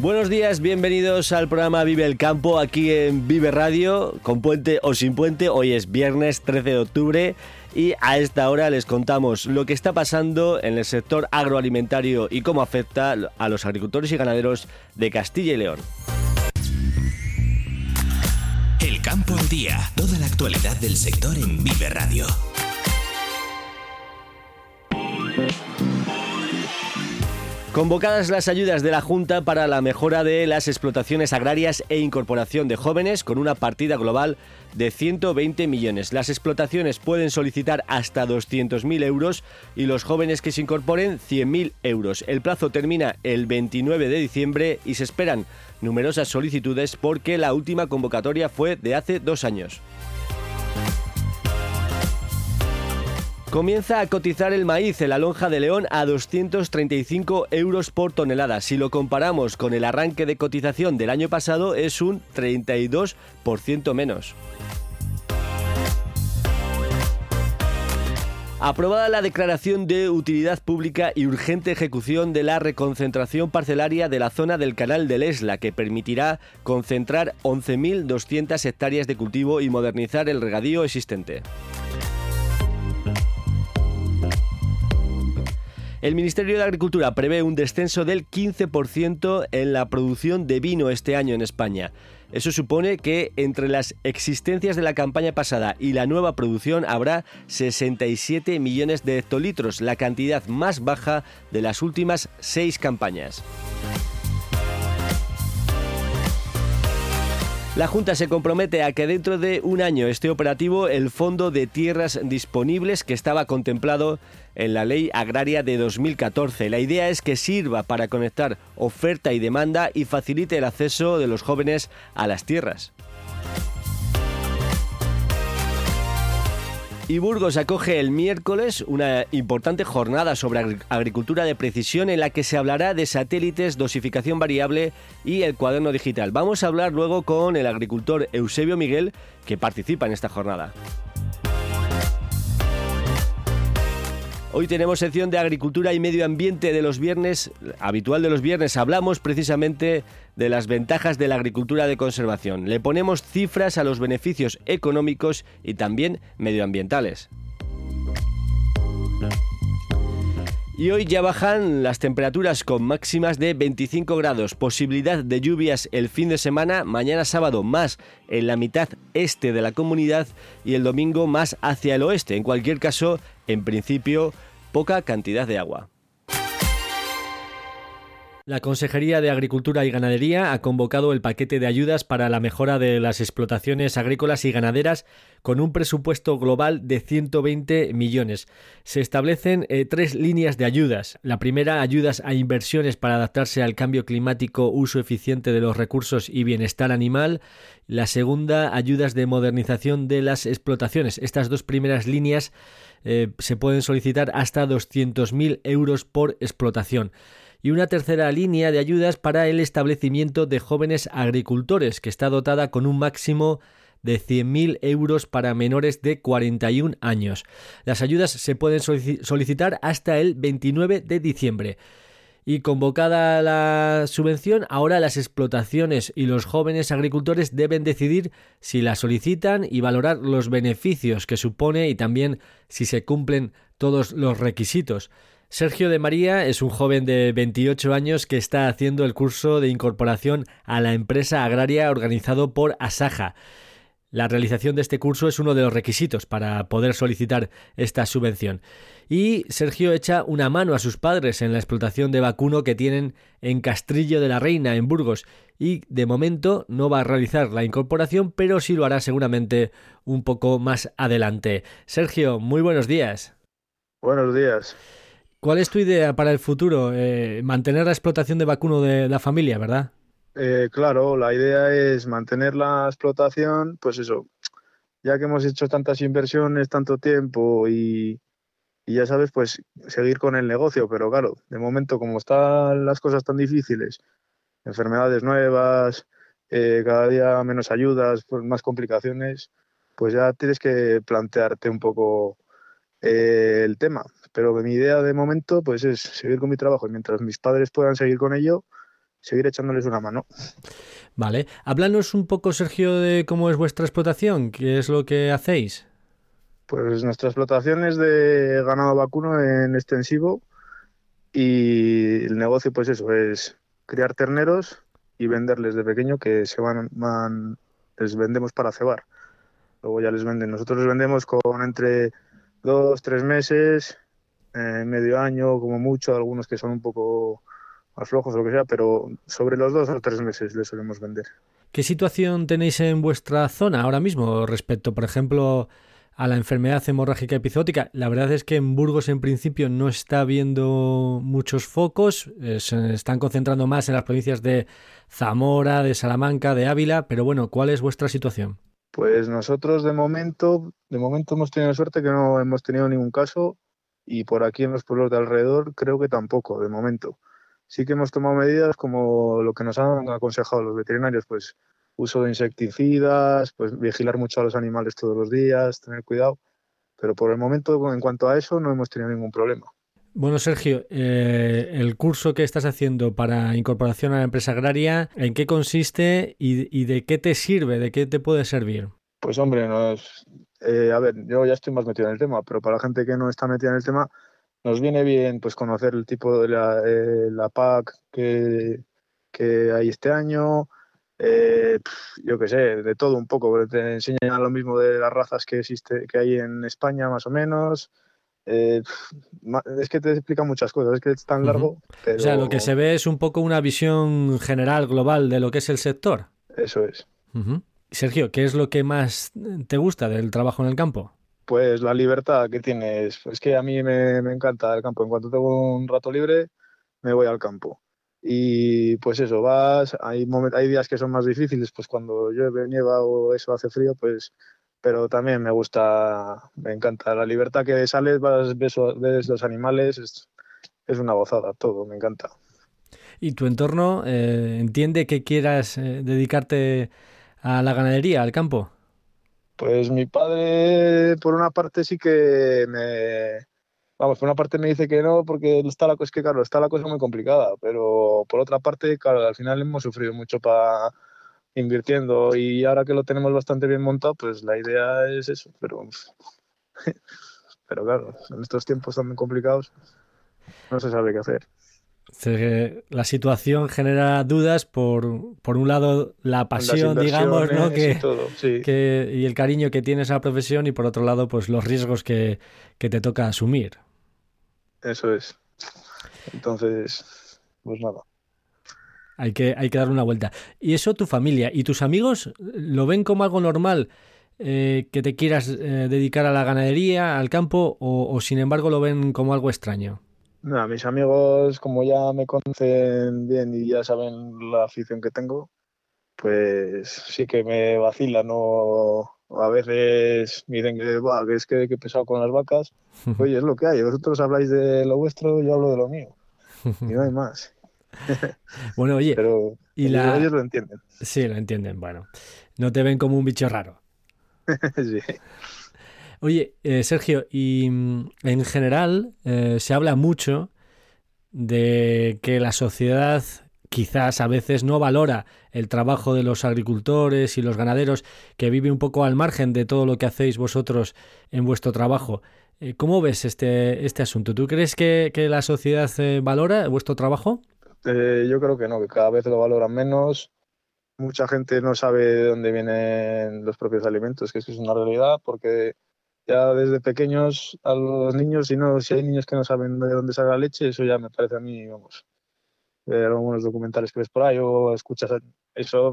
Buenos días, bienvenidos al programa Vive el Campo aquí en Vive Radio, con puente o sin puente. Hoy es viernes 13 de octubre y a esta hora les contamos lo que está pasando en el sector agroalimentario y cómo afecta a los agricultores y ganaderos de Castilla y León. El campo al día, toda la actualidad del sector en Vive Radio. Convocadas las ayudas de la Junta para la mejora de las explotaciones agrarias e incorporación de jóvenes con una partida global de 120 millones. Las explotaciones pueden solicitar hasta 200.000 euros y los jóvenes que se incorporen 100.000 euros. El plazo termina el 29 de diciembre y se esperan numerosas solicitudes porque la última convocatoria fue de hace dos años. Comienza a cotizar el maíz en la lonja de León a 235 euros por tonelada. Si lo comparamos con el arranque de cotización del año pasado, es un 32% menos. Aprobada la declaración de utilidad pública y urgente ejecución de la reconcentración parcelaria de la zona del canal del Esla, que permitirá concentrar 11.200 hectáreas de cultivo y modernizar el regadío existente. El Ministerio de Agricultura prevé un descenso del 15% en la producción de vino este año en España. Eso supone que entre las existencias de la campaña pasada y la nueva producción habrá 67 millones de hectolitros, la cantidad más baja de las últimas seis campañas. La Junta se compromete a que dentro de un año esté operativo el Fondo de Tierras Disponibles que estaba contemplado en la Ley Agraria de 2014. La idea es que sirva para conectar oferta y demanda y facilite el acceso de los jóvenes a las tierras. Y Burgos acoge el miércoles una importante jornada sobre agricultura de precisión en la que se hablará de satélites, dosificación variable y el cuaderno digital. Vamos a hablar luego con el agricultor Eusebio Miguel que participa en esta jornada. Hoy tenemos sección de agricultura y medio ambiente de los viernes, habitual de los viernes. Hablamos precisamente de las ventajas de la agricultura de conservación. Le ponemos cifras a los beneficios económicos y también medioambientales. Y hoy ya bajan las temperaturas con máximas de 25 grados, posibilidad de lluvias el fin de semana, mañana sábado más en la mitad este de la comunidad y el domingo más hacia el oeste. En cualquier caso, en principio, poca cantidad de agua. La Consejería de Agricultura y Ganadería ha convocado el paquete de ayudas para la mejora de las explotaciones agrícolas y ganaderas con un presupuesto global de 120 millones. Se establecen eh, tres líneas de ayudas. La primera, ayudas a inversiones para adaptarse al cambio climático, uso eficiente de los recursos y bienestar animal. La segunda, ayudas de modernización de las explotaciones. Estas dos primeras líneas eh, se pueden solicitar hasta 200.000 euros por explotación y una tercera línea de ayudas para el establecimiento de jóvenes agricultores, que está dotada con un máximo de 100.000 euros para menores de 41 años. Las ayudas se pueden solicitar hasta el 29 de diciembre. Y convocada la subvención, ahora las explotaciones y los jóvenes agricultores deben decidir si la solicitan y valorar los beneficios que supone y también si se cumplen todos los requisitos. Sergio de María es un joven de 28 años que está haciendo el curso de incorporación a la empresa agraria organizado por Asaja. la realización de este curso es uno de los requisitos para poder solicitar esta subvención. Y Sergio echa una mano a sus padres en la explotación de vacuno que tienen en Castrillo de la Reina, en Burgos, y de momento no va a realizar la incorporación, pero sí lo hará seguramente un poco más adelante. Sergio, muy buenos días. Buenos días. ¿Cuál es tu idea para el futuro? Eh, mantener la explotación de vacuno de la familia, ¿verdad? Eh, claro, la idea es mantener la explotación, pues eso, ya que hemos hecho tantas inversiones, tanto tiempo y, ya sabes, pues seguir con el negocio, pero claro, de momento como están las cosas tan difíciles, enfermedades nuevas, eh, cada día menos ayudas, pues más complicaciones, pues ya tienes que plantearte un poco eh, el tema. Pero mi idea de momento pues es seguir con mi trabajo y mientras mis padres puedan seguir con ello, seguir echándoles una mano. Vale. Háblanos un poco, Sergio, de cómo es vuestra explotación, qué es lo que hacéis. Pues nuestra explotación es de ganado vacuno en extensivo y el negocio, pues eso, es criar terneros y venderles de pequeño que se van, van les vendemos para cebar. Luego ya les venden. Nosotros les vendemos con entre dos, tres meses, eh, medio año, como mucho, algunos que son un poco más flojos o lo que sea, pero sobre los dos o tres meses le solemos vender. ¿Qué situación tenéis en vuestra zona ahora mismo respecto, por ejemplo, a la enfermedad hemorrágica epizótica? La verdad es que en Burgos en principio no está habiendo muchos focos, eh, se están concentrando más en las provincias de Zamora, de Salamanca, de Ávila, pero bueno, ¿cuál es vuestra situación? Pues nosotros de momento, de momento hemos tenido suerte que no hemos tenido ningún caso y por aquí en los pueblos de alrededor creo que tampoco, de momento sí que hemos tomado medidas como lo que nos han aconsejado los veterinarios, pues uso de insecticidas, pues vigilar mucho a los animales todos los días, tener cuidado. Pero por el momento, en cuanto a eso, no hemos tenido ningún problema. Bueno, Sergio, eh, el curso que estás haciendo para incorporación a la empresa agraria, ¿en qué consiste y, de qué te sirve, de qué te puede servir? Pues hombre, eh, a ver, yo ya estoy más metido en el tema, pero para la gente que no está metida en el tema, nos viene bien pues conocer el tipo de la, eh, la PAC que, que, hay este año, eh, yo qué sé, de todo un poco, te enseñan lo mismo de las razas que existe, que hay en España más o menos. Eh, es que te explica muchas cosas, es que es tan largo. O sea, lo que se ve es un poco una visión general, global de lo que es el sector. Eso es. Sergio, ¿qué es lo que más te gusta del trabajo en el campo? Pues la libertad que tienes. Es que a mí me, encanta el campo. En cuanto tengo un rato libre, me voy al campo. Y pues eso, vas, hay, hay días que son más difíciles, pues cuando llueve, nieva o eso hace frío, pues, pero también me gusta, me encanta la libertad que sales, vas, ves, los animales, es, una gozada, todo, me encanta. ¿Y tu entorno eh, entiende que quieras eh, dedicarte a la ganadería, al campo? Pues mi padre, por una parte, sí que me. Vamos, por una parte me dice que no, porque está la cosa, es que claro, está la cosa muy complicada, pero por otra parte, claro, al final hemos sufrido mucho para invirtiendo y ahora que lo tenemos bastante bien montado, pues la idea es eso, pero, pero claro, en estos tiempos tan complicados no se sabe qué hacer la situación genera dudas por, por un lado la pasión, digamos, ¿no? Que, y, el cariño que tienes a la profesión y por otro lado pues los riesgos que, te toca asumir. Eso es. Entonces, pues nada. Hay que, hay que dar una vuelta. ¿Y eso tu familia y tus amigos lo ven como algo normal? Eh, que te quieras eh, dedicar a la ganadería, al campo, o sin embargo lo ven como algo extraño? No, mis amigos, como ya me conocen bien y ya saben la afición que tengo, pues sí que me vacilan, ¿no? A veces me dicen que, es que, he pesado con las vacas. Oye, es lo que hay. Vosotros habláis de lo vuestro, yo hablo de lo mío. Y no hay más. bueno, oye. Pero y ellos lo entienden. Sí, lo entienden. Bueno, no te ven como un bicho raro. sí. Oye, eh, Sergio, y mm, en general eh, se habla mucho de que la sociedad quizás a veces no valora el trabajo de los agricultores y los ganaderos, que vive un poco al margen de todo lo que hacéis vosotros en vuestro trabajo. Eh, ¿Cómo ves este, este asunto? ¿Tú crees que, la sociedad valora vuestro trabajo? Yo creo que no, que cada vez lo valoran menos. mucha gente no sabe de dónde vienen los propios alimentos, que eso es una realidad, porque ya desde pequeños a los niños, si no, si hay niños que no saben de dónde sale la leche, eso ya me parece a mí, vamos, ver algunos documentales que ves por ahí o escuchas eso,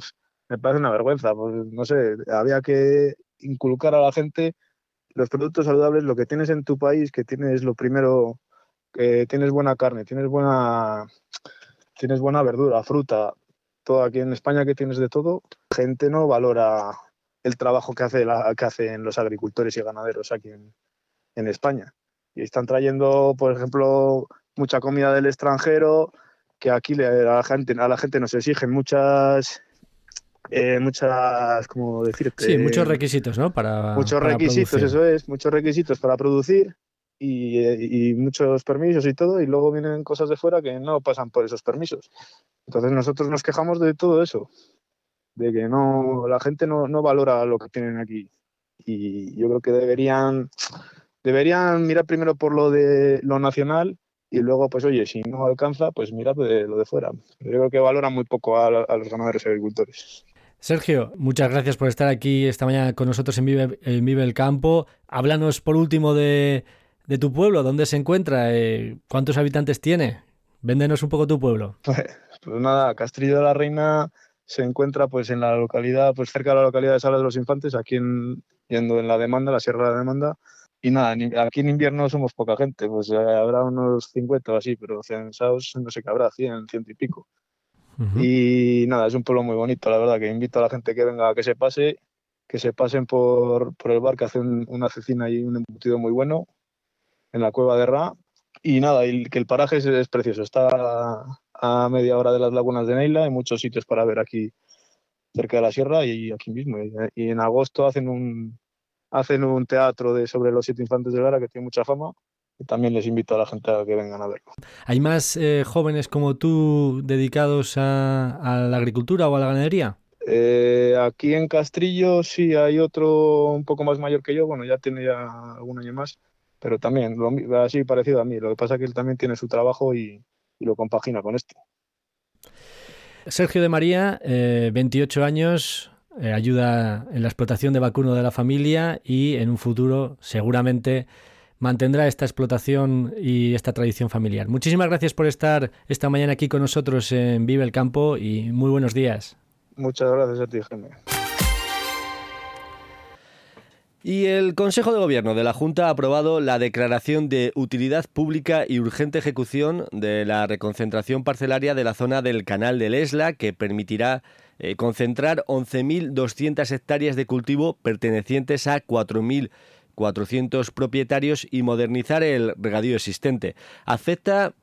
me parece una vergüenza. Pues, no sé, había que inculcar a la gente los productos saludables, lo que tienes en tu país, que tienes lo primero, que tienes buena carne, tienes buena, tienes buena verdura, fruta, todo aquí en España que tienes de todo, gente no valora el trabajo que, hace la, que hacen los agricultores y ganaderos aquí en, en España. Y están trayendo, por ejemplo, mucha comida del extranjero, que aquí a la gente, a la gente nos exigen muchas eh, muchas, como decirte? Sí, muchos requisitos, ¿no? Para, muchos requisitos, eso es, muchos requisitos para producir y, y, muchos permisos y todo, y luego vienen cosas de fuera que no pasan por esos permisos. Entonces nosotros nos quejamos de todo eso, de que no, la gente no, no valora lo que tienen aquí. Y yo creo que deberían, deberían mirar primero por lo de lo nacional y luego, pues oye, si no alcanza, pues mira de lo de fuera. Yo creo que valoran muy poco a, los ganaderos y agricultores. Sergio, muchas gracias por estar aquí esta mañana con nosotros en Vive, Vive el Campo. Háblanos por último de, de tu pueblo, dónde se encuentra, eh, cuántos habitantes tiene. Véndenos un poco tu pueblo. Pues, pues, nada, Castrillo de la Reina se encuentra pues en la localidad, pues cerca de la localidad de Sala de los Infantes, aquí en, yendo en la demanda, la Sierra de la Demanda, y nada, aquí en invierno somos poca gente, pues eh, habrá unos 50 o así, pero censados no sé qué habrá, 100, ciento y pico. Y nada, es un pueblo muy bonito, la verdad, que invito a la gente que venga a que se pase, que se pasen por, por el bar, que hacen una cecina y un embutido muy bueno en la cueva de Ra. Y nada, y que el paraje es, precioso, está a, media hora de las lagunas de Neila, hay muchos sitios para ver aquí cerca de la sierra y aquí mismo. y en agosto hacen un, hacen un teatro de sobre los siete infantes de Lara que tiene mucha fama y también les invito a la gente a que vengan a verlo. ¿Hay más eh, jóvenes como tú dedicados a, la agricultura o a la ganadería? Eh, aquí en Castrillo sí hay otro un poco más mayor que yo, bueno, ya tiene ya algún año más, pero también lo, así parecido a mí. Lo que pasa es que él también tiene su trabajo y, lo compagina con esto. Sergio de María, 28 eh, años, eh, ayuda en la explotación de vacuno de la familia y en un futuro seguramente mantendrá esta explotación y esta tradición familiar. Muchísimas gracias por estar esta mañana aquí con nosotros en Vive el Campo y muy buenos días. Muchas gracias a ti, Jaime. Y el Consejo de Gobierno de la Junta ha aprobado la declaración de utilidad pública y urgente ejecución de la reconcentración parcelaria de la zona del Canal del Esla, que permitirá eh, concentrar 11.200 hectáreas de cultivo pertenecientes a 4.400 propietarios y modernizar el regadío existente. Afecta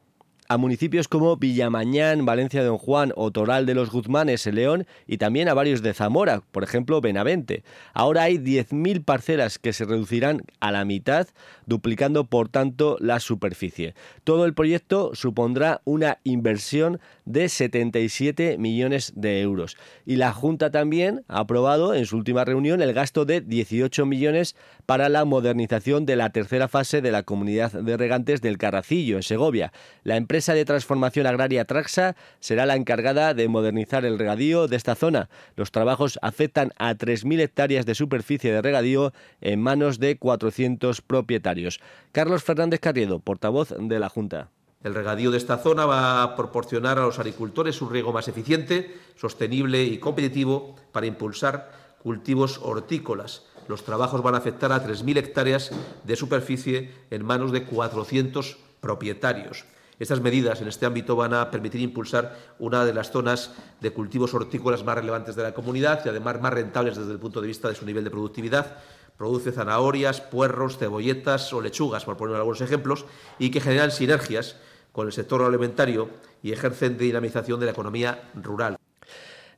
a municipios como Villamañán, Valencia de Don Juan o Toral de los Guzmanes en León y también a varios de Zamora, por ejemplo Benavente. Ahora hay 10.000 parcelas que se reducirán a la mitad, duplicando por tanto la superficie. Todo el proyecto supondrá una inversión de 77 millones de euros. Y la Junta también ha aprobado en su última reunión el gasto de 18 millones para la modernización de la tercera fase de la comunidad de regantes del Carracillo, en Segovia. La de transformación agraria Traxa será la encargada de modernizar el regadío de esta zona. Los trabajos afectan a 3.000 hectáreas de superficie de regadío en manos de 400 propietarios. Carlos Fernández Carriedo, portavoz de la Junta. El regadío de esta zona va a proporcionar a los agricultores un riego más eficiente, sostenible y competitivo para impulsar cultivos hortícolas. Los trabajos van a afectar a 3.000 hectáreas de superficie en manos de 400 propietarios. Estas medidas en este ámbito van a permitir impulsar una de las zonas de cultivos hortícolas más relevantes de la comunidad y además más rentables desde el punto de vista de su nivel de productividad. Produce zanahorias, puerros, cebolletas o lechugas, por poner algunos ejemplos, y que generan sinergias con el sector alimentario y ejercen dinamización de la economía rural.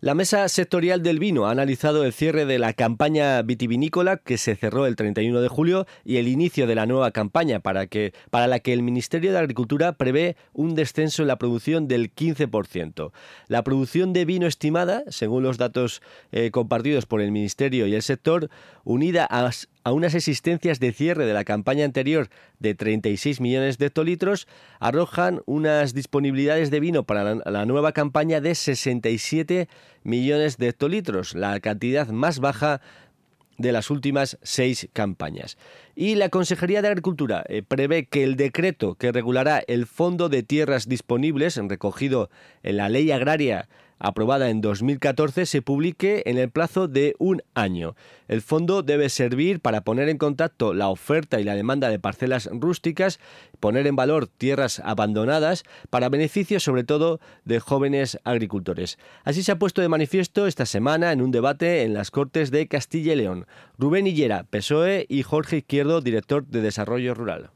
La mesa sectorial del vino ha analizado el cierre de la campaña vitivinícola que se cerró el 31 de julio y el inicio de la nueva campaña para, que, para la que el Ministerio de Agricultura prevé un descenso en la producción del 15%. La producción de vino estimada, según los datos eh, compartidos por el Ministerio y el sector, unida a, a unas existencias de cierre de la campaña anterior de 36 millones de hectolitros, arrojan unas disponibilidades de vino para la, nueva campaña de 67 millones de hectolitros, la cantidad más baja de las últimas seis campañas. Y la Consejería de Agricultura eh, prevé que el decreto que regulará el Fondo de Tierras Disponibles, recogido en la Ley Agraria aprobada en 2014, se publique en el plazo de un año. El fondo debe servir para poner en contacto la oferta y la demanda de parcelas rústicas, poner en valor tierras abandonadas, para beneficio sobre todo de jóvenes agricultores. Así se ha puesto de manifiesto esta semana en un debate en las Cortes de Castilla y León. Rubén Hillera, PSOE, y Jorge Izquierdo, director de Desarrollo Rural.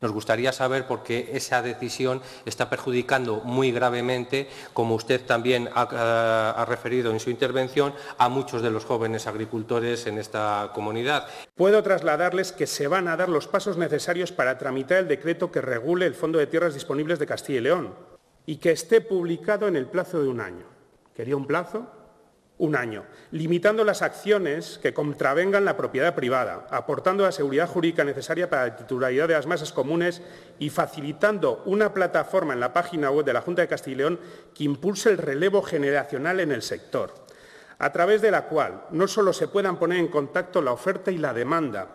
Nos gustaría saber por qué esa decisión está perjudicando muy gravemente, como usted también ha, referido en su intervención, a muchos de los jóvenes agricultores en esta comunidad. Puedo trasladarles que se van a dar los pasos necesarios para tramitar el decreto que regule el Fondo de Tierras Disponibles de Castilla y León y que esté publicado en el plazo de un año. ¿Quería un plazo? Un año, limitando las acciones que contravengan la propiedad privada, aportando la seguridad jurídica necesaria para la titularidad de las masas comunes y facilitando una plataforma en la página web de la Junta de Castilla y León que impulse el relevo generacional en el sector, a través de la cual no solo se puedan poner en contacto la oferta y la demanda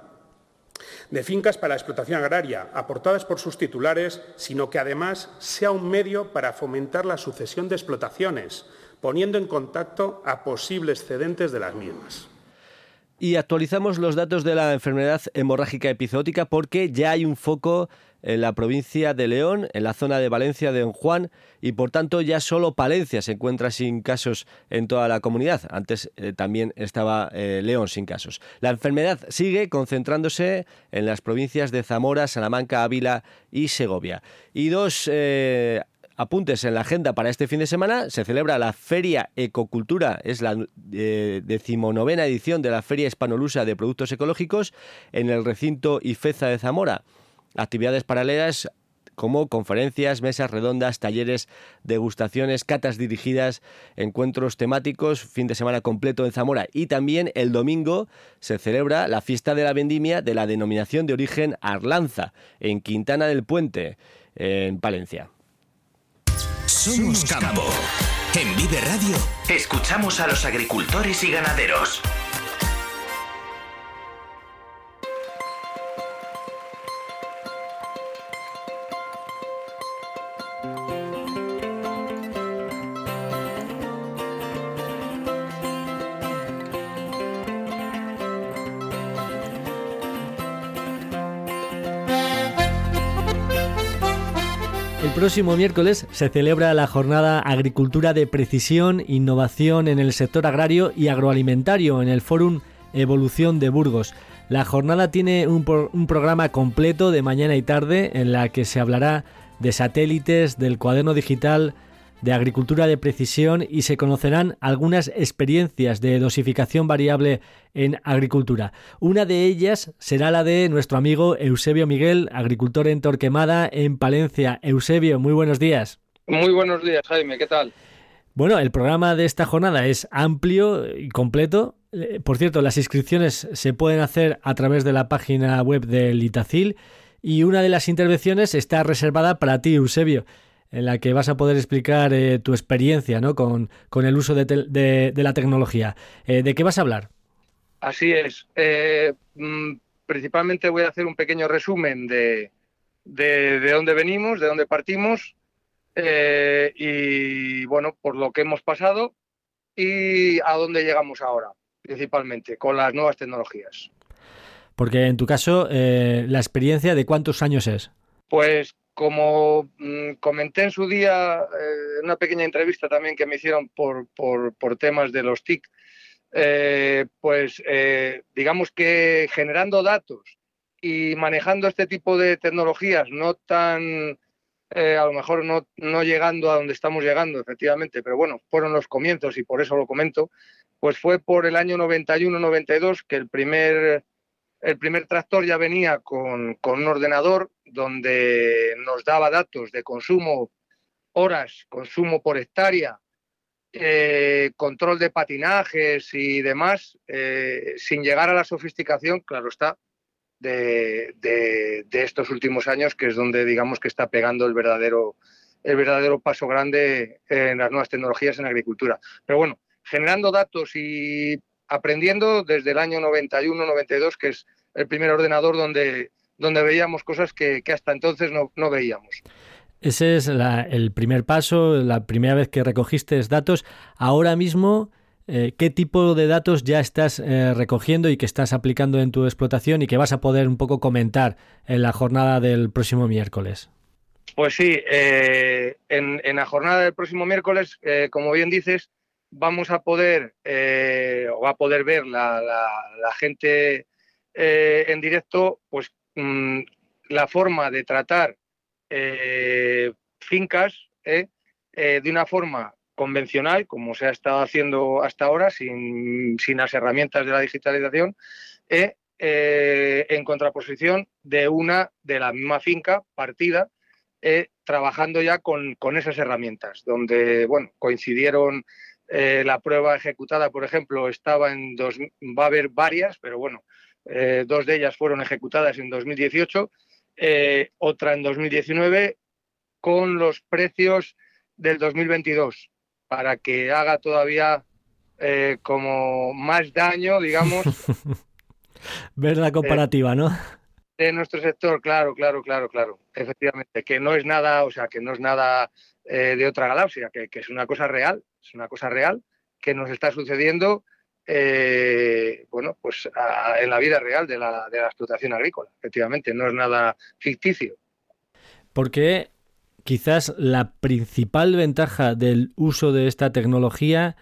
de fincas para la explotación agraria aportadas por sus titulares, sino que además sea un medio para fomentar la sucesión de explotaciones, poniendo en contacto a posibles cedentes de las mismas. Y actualizamos los datos de la enfermedad hemorrágica epizootica porque ya hay un foco en la provincia de León, en la zona de Valencia de Don Juan, y por tanto ya solo Palencia se encuentra sin casos en toda la comunidad. Antes eh, también estaba eh, León sin casos. La enfermedad sigue concentrándose en las provincias de Zamora, Salamanca, Ávila y Segovia. Y dos eh, apuntes en la agenda para este fin de semana. Se celebra la Feria Ecocultura, es la eh, decimonovena edición de la Feria Hispanolusa de Productos Ecológicos en el recinto IFEZA de Zamora. Actividades paralelas como conferencias, mesas redondas, talleres, degustaciones, catas dirigidas, encuentros temáticos, fin de semana completo en Zamora. Y también el domingo se celebra la fiesta de la vendimia de la denominación de origen Arlanza, en Quintana del Puente, en Palencia. Somos Campo. En Vive Radio escuchamos a los agricultores y ganaderos. El próximo miércoles se celebra la jornada Agricultura de Precisión, Innovación en el sector agrario y agroalimentario en el Fórum Evolución de Burgos. La jornada tiene un, un, programa completo de mañana y tarde en la que se hablará de satélites, del cuaderno digital, de agricultura de precisión y se conocerán algunas experiencias de dosificación variable en agricultura. Una de ellas será la de nuestro amigo Eusebio Miguel, agricultor en Torquemada, en Palencia. Eusebio, muy buenos días. Muy buenos días, Jaime, ¿qué tal? Bueno, el programa de esta jornada es amplio y completo. Eh, por cierto, las inscripciones se pueden hacer a través de la página web del Itacil y una de las intervenciones está reservada para ti, Eusebio en la que vas a poder explicar eh, tu experiencia ¿no? con, el uso de, la tecnología. Eh, ¿De qué vas a hablar? Así es. Eh, mm, principalmente voy a hacer un pequeño resumen de, de, dónde venimos, de dónde partimos y, bueno, por lo que hemos pasado y a dónde llegamos ahora, principalmente, con las nuevas tecnologías. Porque en tu caso, ¿la experiencia de cuántos años es? Pues como mm, comenté en su día, eh, en una pequeña entrevista también que me hicieron por, por, temas de los TIC, eh, pues eh, digamos que generando datos y manejando este tipo de tecnologías, no tan, a lo mejor no, no llegando a donde estamos llegando, efectivamente, pero bueno, fueron los comienzos y por eso lo comento, pues fue por el año 91-92 que el primer el primer tractor ya venía con, un ordenador donde nos daba datos de consumo, horas, consumo por hectárea eh, control de patinajes y demás, eh, sin llegar a la sofisticación, claro está, de, estos últimos años, que es donde digamos que está pegando el verdadero, el verdadero paso grande en las nuevas tecnologías en agricultura. Pero bueno, generando datos y aprendiendo desde el año 91-92, que es el primer ordenador donde, donde veíamos cosas que, hasta entonces no, no veíamos. Ese es el primer paso, la primera vez que recogiste datos. Ahora mismo, eh, ¿qué tipo de datos ya estás eh, recogiendo y que estás aplicando en tu explotación y que vas a poder un poco comentar en la jornada del próximo miércoles? Pues sí, eh, en, la jornada del próximo miércoles, como bien dices, vamos a poder o va a poder ver la, gente en directo, pues mm, la forma de tratar eh, fincas eh, eh, de una forma convencional, como se ha estado haciendo hasta ahora, sin, las herramientas de la digitalización, en contraposición de una de la misma finca partida, trabajando ya con, esas herramientas, donde bueno, coincidieron la prueba ejecutada, por ejemplo, estaba en dos, va a haber varias, pero bueno, dos de ellas fueron ejecutadas en 2018 eh, otra en 2019 con los precios del 2022 para que haga todavía eh, como más daño, digamos. Ver la comparativa, ¿no? De nuestro sector, claro, claro, claro, claro, efectivamente, que no es nada, o sea, que no es nada eh, de otra galaxia, que, es una cosa real, es una cosa real que nos está sucediendo eh, bueno, pues en la vida real de la, de la explotación agrícola, efectivamente, no es nada ficticio. Porque quizás la principal ventaja del uso de esta tecnología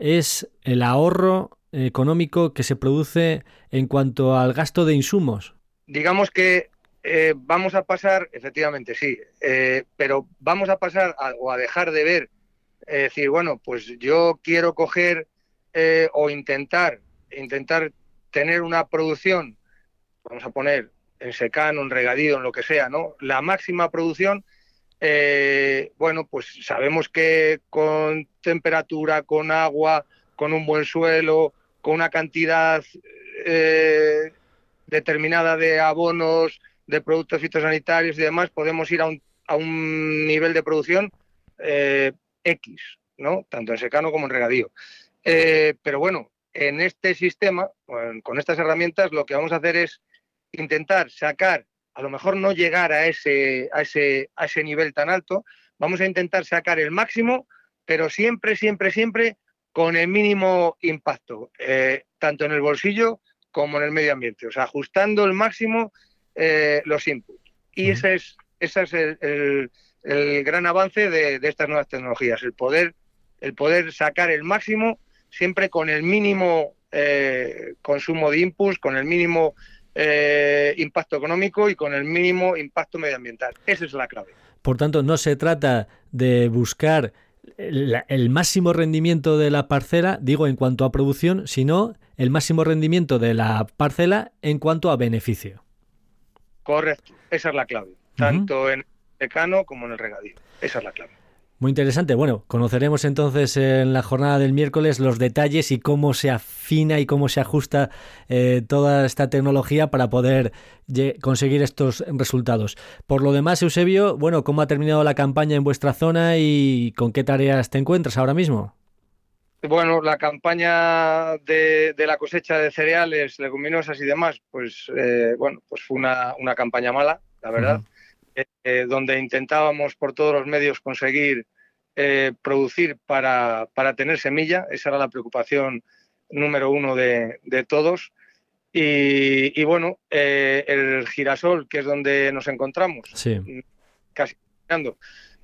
es el ahorro económico que se produce en cuanto al gasto de insumos. Digamos que eh, vamos a pasar, efectivamente sí, eh, pero vamos a pasar o a dejar de ver, decir, bueno, pues yo quiero coger eh, o intentar, intentar tener una producción, vamos a poner en secano, en regadío, en lo que sea, ¿no? La máxima producción, eh, bueno, pues sabemos que con temperatura, con agua, con un buen suelo, con una cantidad eh, determinada de abonos, de productos fitosanitarios y demás, podemos ir a un, a un nivel de producción X, ¿no? Tanto en secano como en regadío. Eh, pero bueno, en este sistema, con estas herramientas, lo que vamos a hacer es intentar sacar, a lo mejor no llegar a ese, a ese, a ese nivel tan alto, vamos a intentar sacar el máximo, pero siempre, siempre, siempre con el mínimo impacto, eh, tanto en el bolsillo como en el medio ambiente, o sea, ajustando el máximo eh, los inputs. Y ese es, ese es el, gran avance de, de, estas nuevas tecnologías, el poder, el poder sacar el máximo siempre con el mínimo eh, consumo de inputs, con el mínimo eh, impacto económico y con el mínimo impacto medioambiental. Esa es la clave. Por tanto, no se trata de buscar el, máximo rendimiento de la parcela, digo en cuanto a producción, sino el máximo rendimiento de la parcela en cuanto a beneficio. Correcto, esa es la clave, tanto en el secano como en el regadío. Esa es la clave. Muy interesante. Bueno, conoceremos entonces en la jornada del miércoles los detalles y cómo se afina y cómo se ajusta eh, toda esta tecnología para poder conseguir estos resultados. Por lo demás, Eusebio, bueno, ¿cómo ha terminado la campaña en vuestra zona y con qué tareas te encuentras ahora mismo? Bueno, la campaña de, la cosecha de cereales, leguminosas y demás, pues eh, bueno, pues fue una, campaña mala, la verdad. Eh, donde intentábamos por todos los medios conseguir eh, producir para, tener semilla. Esa era la preocupación número uno de, todos. Y, bueno, eh, el girasol, que es donde nos encontramos, casi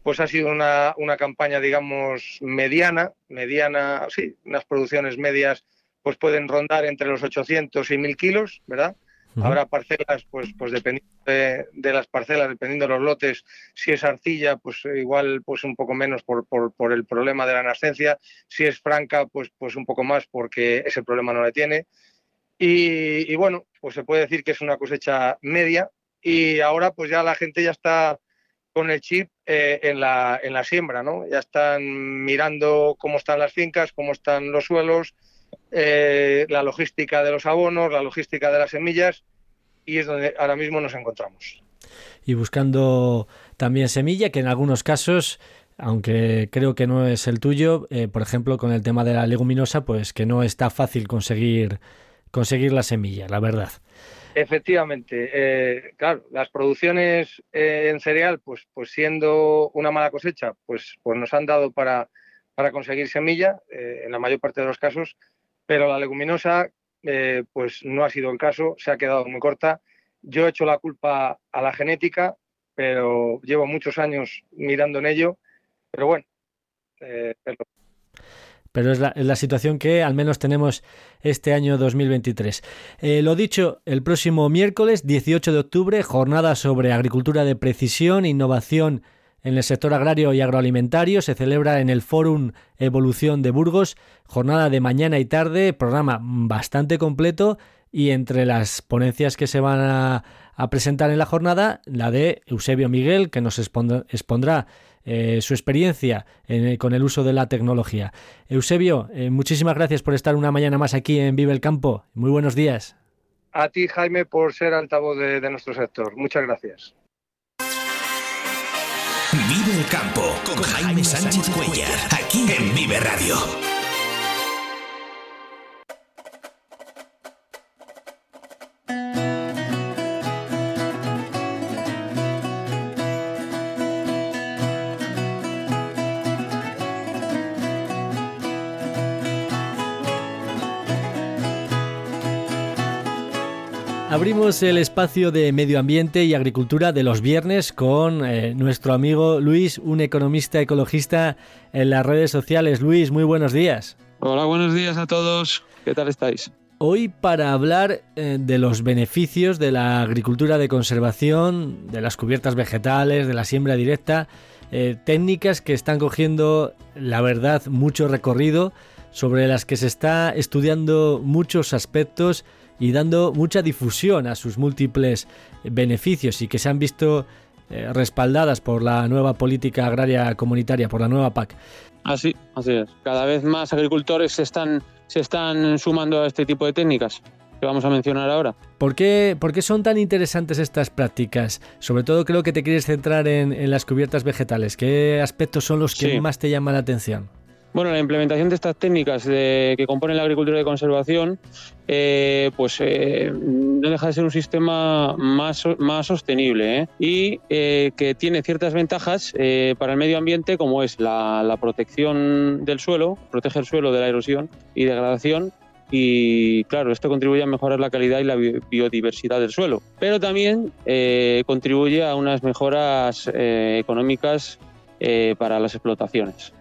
pues ha sido una, una, campaña, digamos, mediana, mediana, sí, unas producciones medias, pues pueden rondar entre los 800 y 1000 kilos, ¿verdad? Habrá parcelas, pues, pues dependiendo de, las parcelas, dependiendo de los lotes, si es arcilla, pues igual pues un poco menos por, por, el problema de la nascencia, si es franca, pues, pues un poco más porque ese problema no le tiene. Y, bueno, pues se puede decir que es una cosecha media y ahora pues ya la gente ya está con el chip eh, en, la, en la siembra, ¿no? Ya están mirando cómo están las fincas, cómo están los suelos, eh, la logística de los abonos, la logística de las semillas, y es donde ahora mismo nos encontramos. Y buscando también semilla, que en algunos casos aunque creo que no es el tuyo, eh, por ejemplo, con el tema de la leguminosa, pues que no está fácil conseguir, conseguir la semilla, la verdad. Efectivamente, eh, claro, las producciones eh, en cereal, pues, pues siendo una mala cosecha, pues, pues nos han dado para, para conseguir semilla, en la mayor parte de los casos, pero la leguminosa, pues no ha sido el caso, se ha quedado muy corta. Yo he hecho la culpa a la genética, pero llevo muchos años mirando en ello pero bueno, eh, pero... es la, situación que al menos tenemos este año 2023. Eh, lo dicho, el próximo miércoles 18 de octubre, jornada sobre agricultura de precisión, innovación en el sector agrario y agroalimentario, se celebra en el Fórum Evolución de Burgos, jornada de mañana y tarde, programa bastante completo. Y entre las ponencias que se van a, presentar en la jornada, la de Eusebio Miguel, que nos expondrá eh, su experiencia con el uso de la tecnología. Eusebio, eh, muchísimas gracias por estar una mañana más aquí en Vive el Campo. Muy buenos días. A ti, Jaime, por ser altavoz de, de nuestro sector. Muchas gracias. Vive el Campo con Jaime Sánchez Cuellar, aquí en Vive Radio. Abrimos el espacio de medio ambiente y agricultura de los viernes con eh, nuestro amigo Luis, un economista ecologista en las redes sociales. Luis, muy buenos días. Hola, buenos días a todos. ¿Qué tal estáis? Hoy para hablar eh, de los beneficios de la agricultura de conservación, de las cubiertas vegetales, de la siembra directa, eh, técnicas que están cogiendo, la verdad, mucho recorrido, sobre las que se está estudiando muchos aspectos y dando mucha difusión a sus múltiples beneficios y que se han visto eh, respaldadas por la nueva política agraria comunitaria, por la nueva PAC. Así, así es. Cada vez más agricultores se están, se están sumando a este tipo de técnicas que vamos a mencionar ahora. ¿Por qué, por qué son tan interesantes estas prácticas? Sobre todo creo que te quieres centrar en, las cubiertas vegetales. ¿Qué aspectos son los que más te llaman la atención? Bueno, la implementación de estas técnicas que componen la agricultura de conservación, eh, pues eh, no deja de ser un sistema más, más sostenible ¿eh? y que tiene ciertas ventajas para el medio ambiente, como es la, protección del suelo, protege el suelo de la erosión y degradación, y claro, esto contribuye a mejorar la calidad y la biodiversidad del suelo, pero también contribuye a unas mejoras económicas para las explotaciones.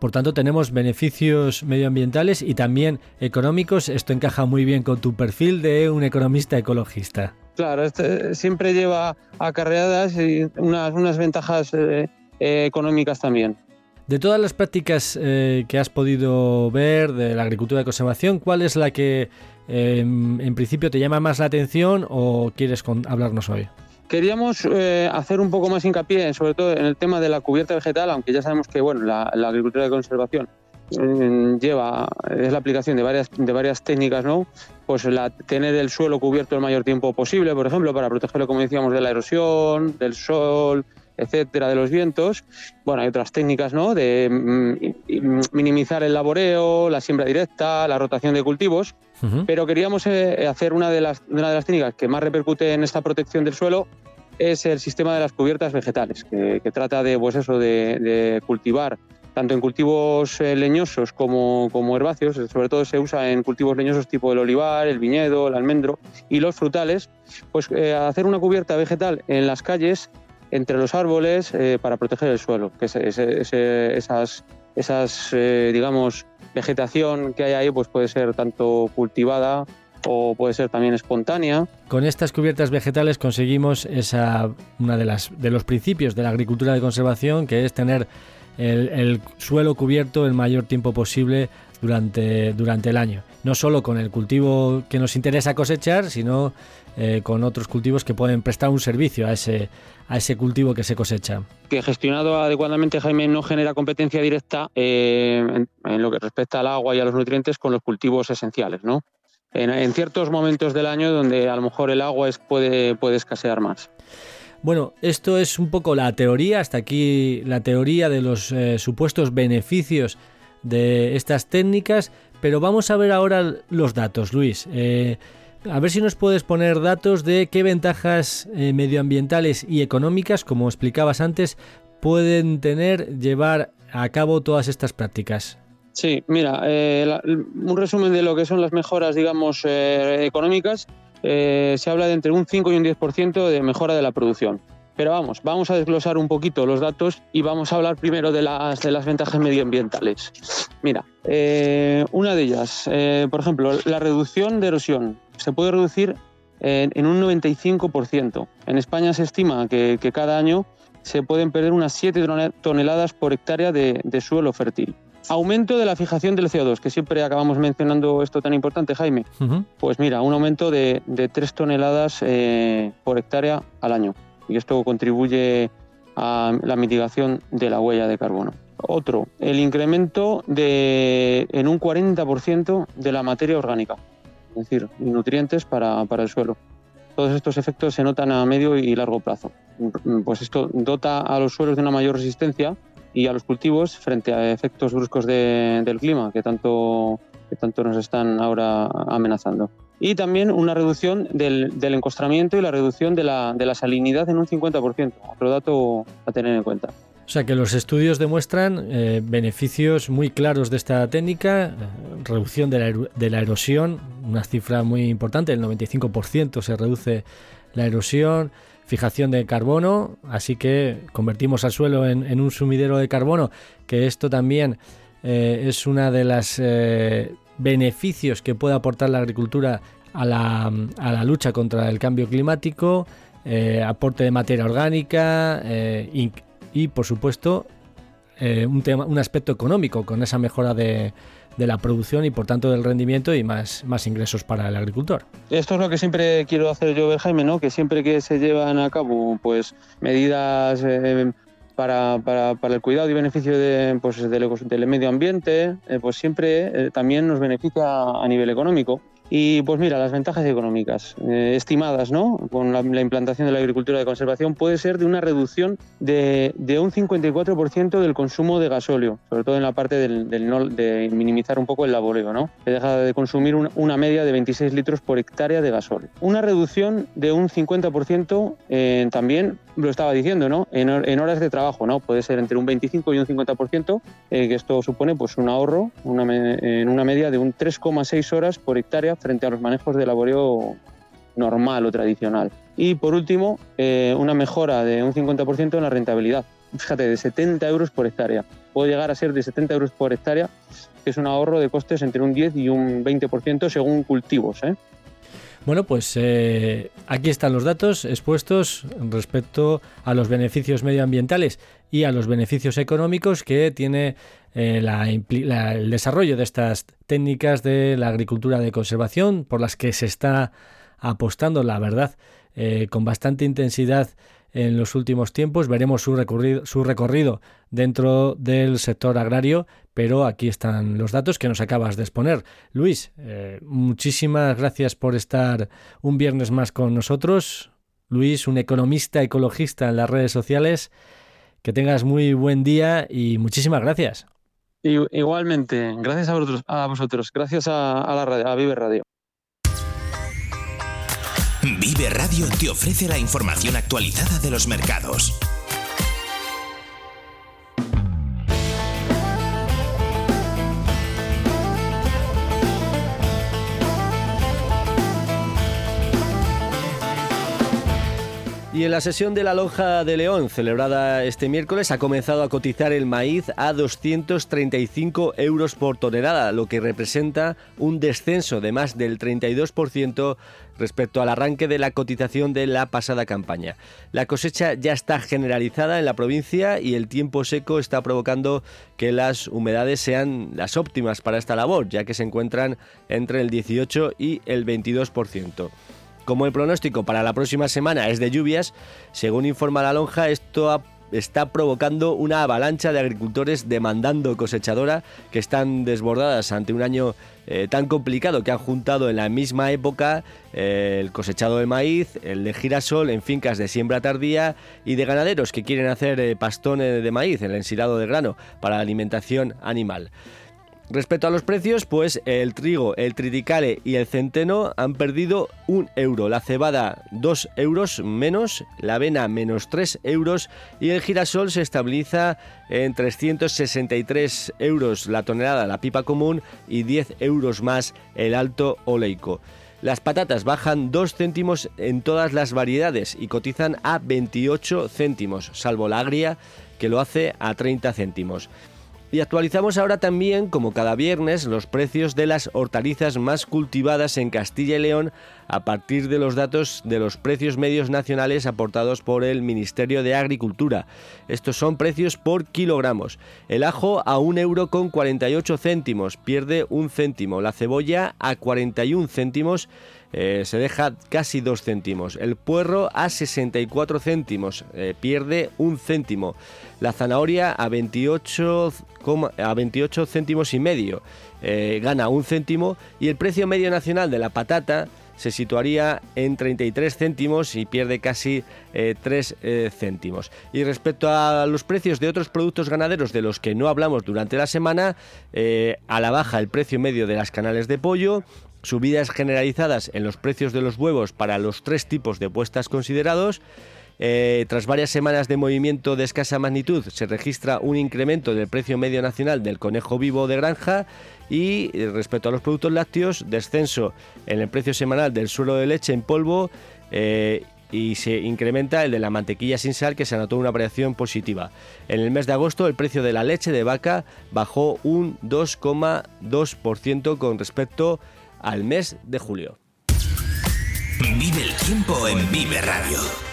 Por tanto, tenemos beneficios medioambientales y también económicos. Esto encaja muy bien con tu perfil de un economista ecologista. Claro, este siempre lleva acarreadas unas, unas ventajas eh, eh, económicas también. De todas las prácticas eh, que has podido ver de la agricultura de conservación, ¿cuál es la que en principio te llama más la atención o quieres hablarnos hoy? Queríamos eh, hacer un poco más hincapié, sobre todo en el tema de la cubierta vegetal, aunque ya sabemos que bueno, la, agricultura de conservación lleva es la aplicación de varias de varias técnicas, ¿no? Pues la, tener el suelo cubierto el mayor tiempo posible, por ejemplo, para protegerlo, como decíamos, de la erosión, del sol, etcétera, de los vientos. Bueno, hay otras técnicas, ¿no? De mm, minimizar el laboreo, la siembra directa, la rotación de cultivos. Pero queríamos eh, hacer una de, las, una de las técnicas que más repercute en esta protección del suelo es el sistema de las cubiertas vegetales, que, trata de, pues eso, de, cultivar tanto en cultivos eh, leñosos como, como, herbáceos, sobre todo se usa en cultivos leñosos tipo el olivar, el viñedo, el almendro y los frutales, pues eh, hacer una cubierta vegetal en las calles entre los árboles para proteger el suelo, que esas, esas digamos, vegetación que hay ahí pues puede ser tanto cultivada o puede ser también espontánea. Con estas cubiertas vegetales conseguimos esa una de las de los principios de la agricultura de conservación, que es tener el, suelo cubierto el mayor tiempo posible durante, durante el año. No solo con el cultivo que nos interesa cosechar, sino eh, con otros cultivos que pueden prestar un servicio a ese, a ese cultivo que se cosecha. Que gestionado adecuadamente, Jaime, no genera competencia directa en, lo que respecta al agua y a los nutrientes con los cultivos esenciales, ¿no? En, ciertos momentos del año donde a lo mejor el agua es, puede, puede escasear más. Bueno, esto es un poco la teoría, hasta aquí la teoría de los supuestos beneficios de estas técnicas, pero vamos a ver ahora los datos, Luis. Eh, a ver si nos puedes poner datos de qué ventajas eh, medioambientales y económicas, como explicabas antes, pueden tener llevar a cabo todas estas prácticas. Sí, mira, eh, un resumen de lo que son las mejoras, digamos, económicas. se habla de entre un 5 y un 10% de mejora de la producción. Pero vamos, vamos a desglosar un poquito los datos y vamos a hablar primero de las, de las ventajas medioambientales. Mira, eh, una de ellas, eh, por ejemplo, la reducción de erosión se puede reducir en, un 95%. En España se estima que, cada año se pueden perder unas 7 toneladas por hectárea de, suelo fértil. Aumento de la fijación del CO2, que siempre acabamos mencionando esto tan importante, Jaime. Pues mira, un aumento de, 3 toneladas eh, por hectárea al año y esto contribuye a la mitigación de la huella de carbono. Otro, el incremento de, en un 40% de la materia orgánica, es decir, nutrientes para, para el suelo. Todos estos efectos se notan a medio y largo plazo. Pues esto dota a los suelos de una mayor resistencia y a los cultivos frente a efectos bruscos del clima que tanto, que tanto nos están ahora amenazando y también una reducción del, encostramiento y la reducción de la, salinidad en un 50%, otro dato a tener en cuenta. O sea que los estudios demuestran eh, beneficios muy claros de esta técnica, eh, reducción de la, erosión, una cifra muy importante, el 95% se reduce la erosión, fijación de carbono, así que convertimos al suelo en un sumidero de carbono, que esto también eh, es una de las beneficios que puede aportar la agricultura a la, a la lucha contra el cambio climático, eh, aporte de materia orgánica eh, y, por supuesto, eh, un, tema, un aspecto económico con esa mejora de, de la producción y por tanto del rendimiento y más, más ingresos para el agricultor. Esto es lo que siempre quiero hacer yo, Jaime, ¿no? que siempre que se llevan a cabo pues, medidas para, para, para, el cuidado y beneficio de, pues, del, del, medio ambiente, eh, pues siempre eh, también nos beneficia a nivel económico. Y pues mira, las ventajas económicas eh, estimadas ¿no? con la, implantación de la agricultura de conservación puede ser de una reducción de, de un 54% del consumo de gasóleo, sobre todo en la parte del, del de minimizar un poco el laboreo, ¿no? Se deja de consumir una media de 26 litros por hectárea de gasóleo. Una reducción de un 50% eh, también lo estaba diciendo, ¿no? En, horas de trabajo, ¿no? Puede ser entre un 25 y un 50%, eh, que esto supone pues un ahorro en una media de un 3,6 horas por hectárea frente a los manejos de laboreo normal o tradicional. Y por último, eh, una mejora de un 50% en la rentabilidad. Fíjate, de 70 euros por hectárea. Puede llegar a ser de 70 euros por hectárea, que es un ahorro de costes entre un 10 y un 20% según cultivos. ¿eh? Bueno, pues eh, aquí están los datos expuestos respecto a los beneficios medioambientales y a los beneficios económicos que tiene eh, el desarrollo de estas técnicas de la agricultura de conservación por las que se está apostando, la verdad, eh, con bastante intensidad en los últimos tiempos. Veremos su recorrido, su recorrido dentro del sector agrario, pero aquí están los datos que nos acabas de exponer. Luis, eh, muchísimas gracias por estar un viernes más con nosotros. Luis, un economista ecologista en las redes sociales. Que tengas muy buen día y muchísimas gracias. Igualmente, gracias a vosotros, a vosotros gracias a, la radio, a Vive Radio. Vive Radio te ofrece la información actualizada de los mercados. Y en la sesión de la Lonja de León, celebrada este miércoles, ha comenzado a cotizar el maíz a 235 euros por tonelada, lo que representa un descenso de más del 32% respecto al arranque de la cotización de la pasada campaña. La cosecha ya está generalizada en la provincia y el tiempo seco está provocando que las humedades sean las óptimas para esta labor, ya que se encuentran entre el 18 y el 22%. Como el pronóstico para la próxima semana es de lluvias, según informa la lonja, esto está provocando una avalancha de agricultores demandando cosechadora que están desbordadas ante un año eh, tan complicado que han juntado en la misma época eh, el cosechado de maíz, el de girasol en fincas de siembra tardía y de ganaderos que quieren hacer eh, pastones de maíz, el ensilado de grano para alimentación animal. Respecto a los precios, pues el trigo, el triticale y el centeno han perdido un euro, la cebada dos euros menos, la avena menos 3 euros y el girasol se estabiliza en 363 euros la tonelada, la pipa común y 10 euros más el alto oleico. Las patatas bajan 2 céntimos en todas las variedades y cotizan a 28 céntimos, salvo la agria que lo hace a 30 céntimos. Y actualizamos ahora también, como cada viernes, los precios de las hortalizas más cultivadas en Castilla y León a partir de los datos de los precios medios nacionales aportados por el Ministerio de Agricultura. Estos son precios por kilogramos. El ajo a 1 euro con 48 céntimos, pierde un céntimo. La cebolla a 41 céntimos eh, se deja casi 2 céntimos. El puerro a 64 céntimos, eh, pierde un céntimo. La zanahoria a 28, a 28 céntimos y medio, eh, gana un céntimo. Y el precio medio nacional de la patata se situaría en 33 céntimos y pierde casi 3 céntimos. Y respecto a los precios de otros productos ganaderos de los que no hablamos durante la semana, a la baja el precio medio de las canales de pollo, subidas generalizadas en los precios de los huevos para los tres tipos de puestas considerados. Eh, tras varias semanas de movimiento de escasa magnitud, se registra un incremento del precio medio nacional del conejo vivo de granja y eh, respecto a los productos lácteos, descenso en el precio semanal del suelo de leche en polvo eh, y se incrementa el de la mantequilla sin sal que se anotó una variación positiva. En el mes de agosto el precio de la leche de vaca bajó un 2,2% con respecto al mes de julio. Vive el tiempo en Vive Radio.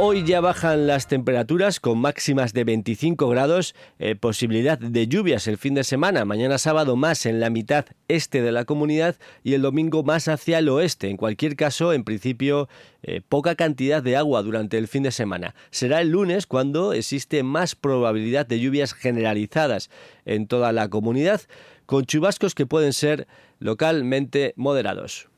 Hoy ya bajan las temperaturas con máximas de 25 grados, eh, posibilidad de lluvias el fin de semana, mañana sábado más en la mitad este de la comunidad y el domingo más hacia el oeste. En cualquier caso, en principio, eh, poca cantidad de agua durante el fin de semana. Será el lunes cuando existe más probabilidad de lluvias generalizadas en toda la comunidad con chubascos que pueden ser localmente moderados.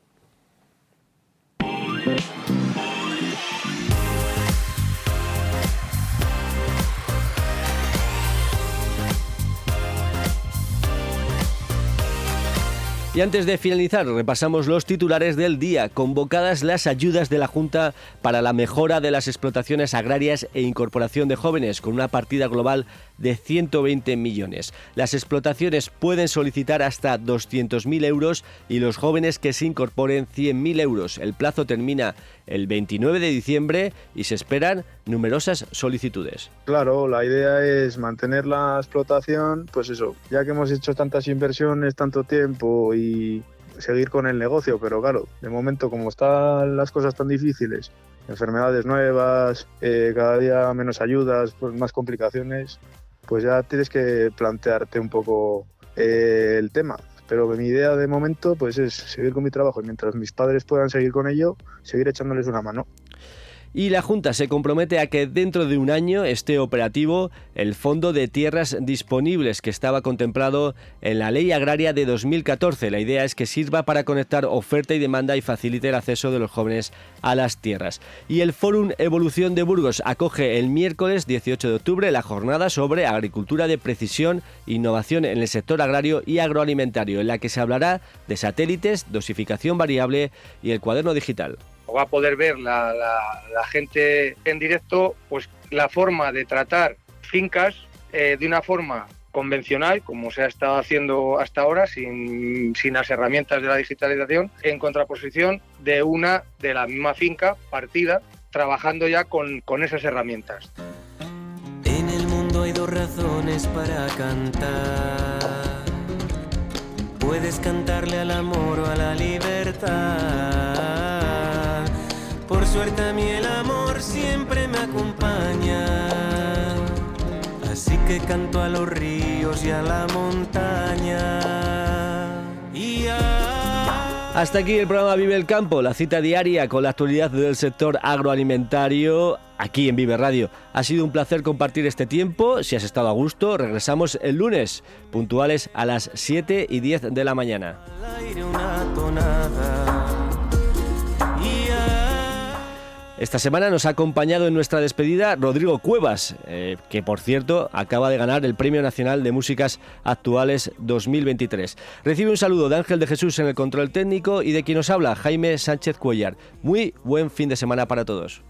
Y antes de finalizar, repasamos los titulares del día. Convocadas las ayudas de la Junta para la mejora de las explotaciones agrarias e incorporación de jóvenes, con una partida global de 120 millones. Las explotaciones pueden solicitar hasta 200.000 euros y los jóvenes que se incorporen 100.000 euros. El plazo termina el 29 de diciembre y se esperan numerosas solicitudes. Claro, la idea es mantener la explotación, pues eso, ya que hemos hecho tantas inversiones, tanto tiempo y seguir con el negocio, pero claro, de momento como están las cosas tan difíciles, enfermedades nuevas, eh, cada día menos ayudas, pues más complicaciones, pues ya tienes que plantearte un poco eh, el tema. Pero mi idea de momento pues es seguir con mi trabajo y mientras mis padres puedan seguir con ello, seguir echándoles una mano y la Junta se compromete a que dentro de un año esté operativo el Fondo de Tierras Disponibles que estaba contemplado en la Ley Agraria de 2014. La idea es que sirva para conectar oferta y demanda y facilite el acceso de los jóvenes a las tierras. Y el Fórum Evolución de Burgos acoge el miércoles 18 de octubre la jornada sobre agricultura de precisión, innovación en el sector agrario y agroalimentario, en la que se hablará de satélites, dosificación variable y el cuaderno digital va a poder ver la, gente en directo, pues la forma de tratar fincas eh, de una forma convencional, como se ha estado haciendo hasta ahora, sin, las herramientas de la digitalización, en contraposición de una de la misma finca partida, trabajando ya con, con esas herramientas. En el mundo hay dos razones para cantar puedes cantarle al amor o a la libertad. Suerte a mí el amor siempre me acompaña. Así que canto a los ríos y a la montaña. Y Hasta aquí el programa Vive el Campo, la cita diaria con la actualidad del sector agroalimentario aquí en Vive Radio. Ha sido un placer compartir este tiempo. Si has estado a gusto, regresamos el lunes, puntuales a las 7 y 10 de la mañana. Esta semana nos ha acompañado en nuestra despedida Rodrigo Cuevas, eh, que por cierto acaba de ganar el Premio Nacional de Músicas Actuales 2023. Recibe un saludo de Ángel de Jesús en el control técnico y de quien nos habla, Jaime Sánchez Cuellar. Muy buen fin de semana para todos.